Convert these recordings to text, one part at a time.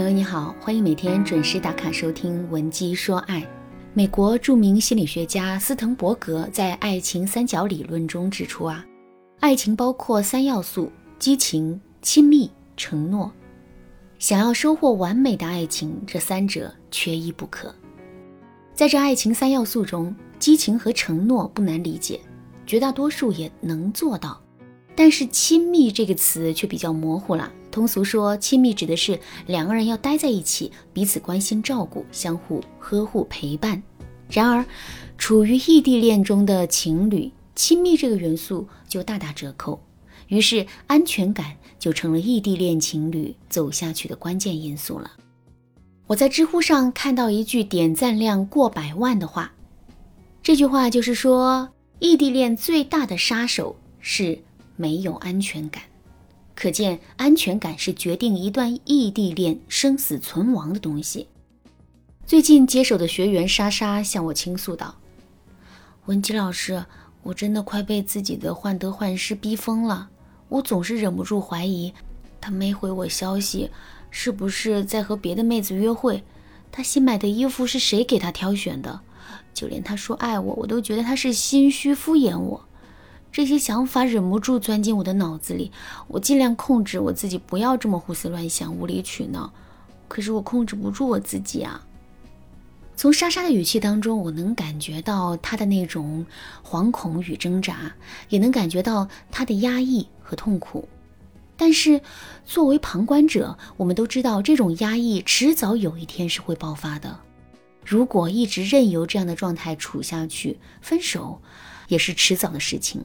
朋友你好，欢迎每天准时打卡收听《文姬说爱》。美国著名心理学家斯滕伯格在爱情三角理论中指出啊，爱情包括三要素：激情、亲密、承诺。想要收获完美的爱情，这三者缺一不可。在这爱情三要素中，激情和承诺不难理解，绝大多数也能做到。但是“亲密”这个词却比较模糊了。通俗说，亲密指的是两个人要待在一起，彼此关心照顾，相互呵护陪伴。然而，处于异地恋中的情侣，亲密这个元素就大打折扣，于是安全感就成了异地恋情侣走下去的关键因素了。我在知乎上看到一句点赞量过百万的话，这句话就是说，异地恋最大的杀手是没有安全感。可见，安全感是决定一段异地恋生死存亡的东西。最近接手的学员莎莎向我倾诉道：“文姬老师，我真的快被自己的患得患失逼疯了。我总是忍不住怀疑，他没回我消息，是不是在和别的妹子约会？他新买的衣服是谁给他挑选的？就连他说爱我，我都觉得他是心虚敷衍我。”这些想法忍不住钻进我的脑子里，我尽量控制我自己，不要这么胡思乱想、无理取闹。可是我控制不住我自己啊！从莎莎的语气当中，我能感觉到她的那种惶恐与挣扎，也能感觉到她的压抑和痛苦。但是作为旁观者，我们都知道这种压抑迟早有一天是会爆发的。如果一直任由这样的状态处下去，分手也是迟早的事情。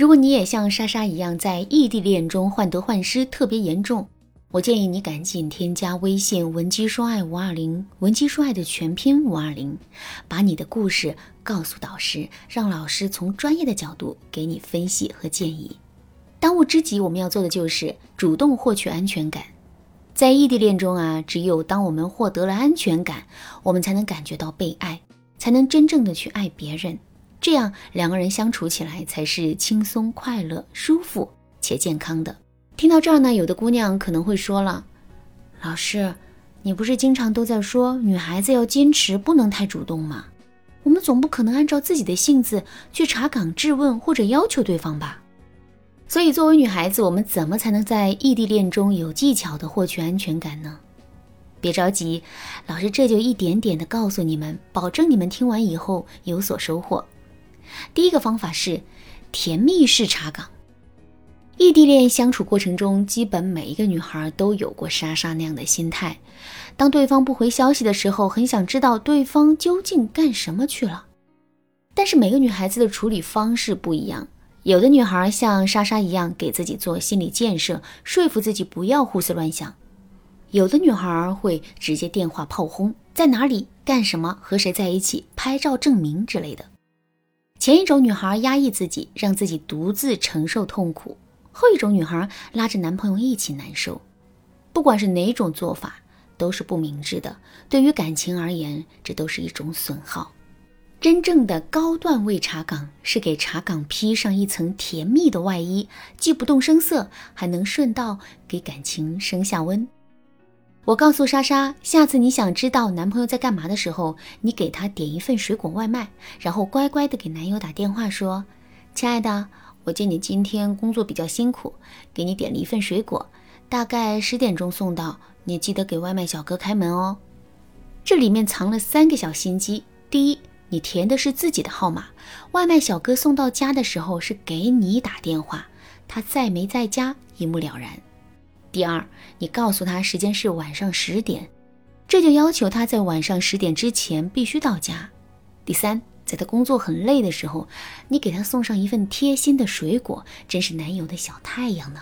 如果你也像莎莎一样在异地恋中患得患失特别严重，我建议你赶紧添加微信文姬说爱五二零，文姬说爱的全拼五二零，把你的故事告诉导师，让老师从专业的角度给你分析和建议。当务之急，我们要做的就是主动获取安全感。在异地恋中啊，只有当我们获得了安全感，我们才能感觉到被爱，才能真正的去爱别人。这样两个人相处起来才是轻松、快乐、舒服且健康的。听到这儿呢，有的姑娘可能会说了：“老师，你不是经常都在说女孩子要坚持，不能太主动吗？我们总不可能按照自己的性子去查岗、质问或者要求对方吧？所以，作为女孩子，我们怎么才能在异地恋中有技巧的获取安全感呢？别着急，老师这就一点点的告诉你们，保证你们听完以后有所收获。”第一个方法是甜蜜式查岗。异地恋相处过程中，基本每一个女孩都有过莎莎那样的心态：当对方不回消息的时候，很想知道对方究竟干什么去了。但是每个女孩子的处理方式不一样，有的女孩像莎莎一样给自己做心理建设，说服自己不要胡思乱想；有的女孩会直接电话炮轰，在哪里干什么，和谁在一起，拍照证明之类的。前一种女孩压抑自己，让自己独自承受痛苦；后一种女孩拉着男朋友一起难受。不管是哪种做法，都是不明智的。对于感情而言，这都是一种损耗。真正的高段位查岗，是给查岗披上一层甜蜜的外衣，既不动声色，还能顺道给感情升下温。我告诉莎莎，下次你想知道男朋友在干嘛的时候，你给他点一份水果外卖，然后乖乖的给男友打电话说：“亲爱的，我见你今天工作比较辛苦，给你点了一份水果，大概十点钟送到，你记得给外卖小哥开门哦。”这里面藏了三个小心机：第一，你填的是自己的号码，外卖小哥送到家的时候是给你打电话，他在没在家一目了然。第二，你告诉他时间是晚上十点，这就要求他在晚上十点之前必须到家。第三，在他工作很累的时候，你给他送上一份贴心的水果，真是男友的小太阳呢。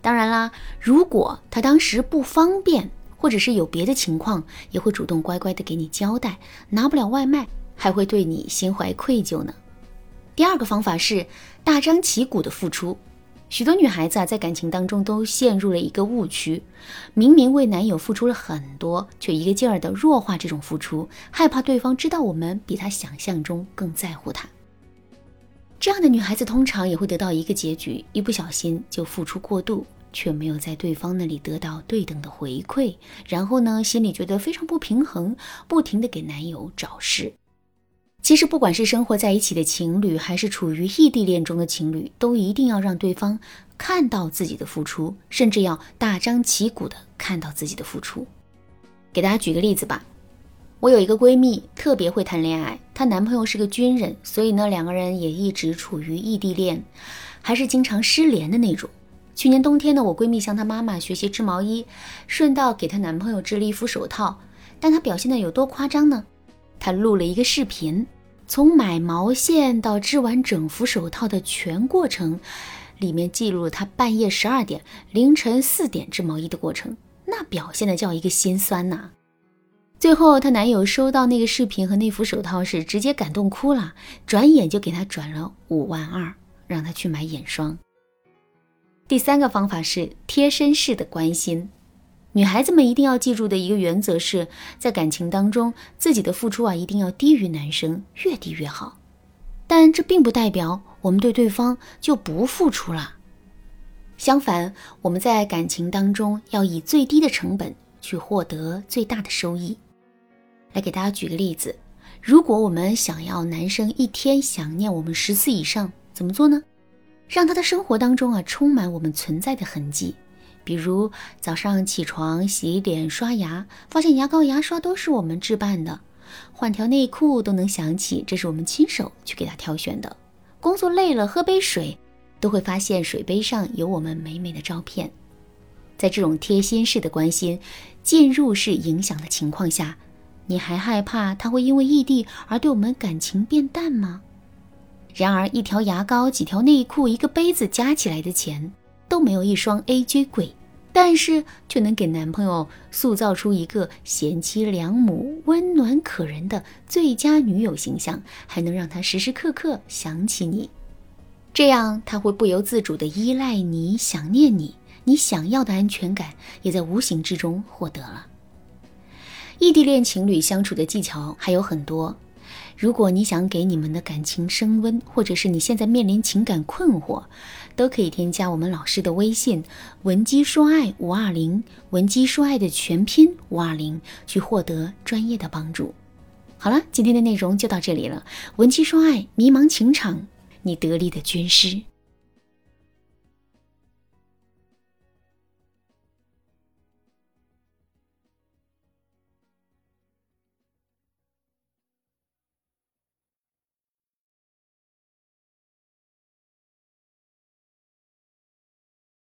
当然啦，如果他当时不方便，或者是有别的情况，也会主动乖乖的给你交代，拿不了外卖，还会对你心怀愧疚呢。第二个方法是大张旗鼓的付出。许多女孩子啊，在感情当中都陷入了一个误区：明明为男友付出了很多，却一个劲儿的弱化这种付出，害怕对方知道我们比他想象中更在乎他。这样的女孩子通常也会得到一个结局：一不小心就付出过度，却没有在对方那里得到对等的回馈，然后呢，心里觉得非常不平衡，不停的给男友找事。其实，不管是生活在一起的情侣，还是处于异地恋中的情侣，都一定要让对方看到自己的付出，甚至要大张旗鼓的看到自己的付出。给大家举个例子吧，我有一个闺蜜特别会谈恋爱，她男朋友是个军人，所以呢，两个人也一直处于异地恋，还是经常失联的那种。去年冬天呢，我闺蜜向她妈妈学习织毛衣，顺道给她男朋友织了一副手套。但她表现的有多夸张呢？她录了一个视频，从买毛线到织完整幅手套的全过程，里面记录了她半夜十二点、凌晨四点织毛衣的过程，那表现的叫一个心酸呐。最后，她男友收到那个视频和那副手套时，直接感动哭了，转眼就给她转了五万二，让她去买眼霜。第三个方法是贴身式的关心。女孩子们一定要记住的一个原则是，在感情当中，自己的付出啊一定要低于男生，越低越好。但这并不代表我们对对方就不付出了。相反，我们在感情当中要以最低的成本去获得最大的收益。来给大家举个例子，如果我们想要男生一天想念我们十次以上，怎么做呢？让他的生活当中啊充满我们存在的痕迹，比如早上起床洗脸刷牙，发现牙膏牙刷都是我们置办的；换条内裤都能想起这是我们亲手去给他挑选的；工作累了喝杯水，都会发现水杯上有我们美美的照片。在这种贴心式的关心、进入式影响的情况下，你还害怕他会因为异地而对我们感情变淡吗？然而，一条牙膏、几条内裤、一个杯子加起来的钱都没有一双 AJ 贵，但是却能给男朋友塑造出一个贤妻良母、温暖可人的最佳女友形象，还能让他时时刻刻想起你。这样，他会不由自主地依赖你、想念你，你想要的安全感也在无形之中获得了。异地恋情侣相处的技巧还有很多。如果你想给你们的感情升温，或者是你现在面临情感困惑，都可以添加我们老师的微信“文姬说爱五二零”，文姬说爱的全拼五二零，去获得专业的帮助。好了，今天的内容就到这里了。文姬说爱，迷茫情场，你得力的军师。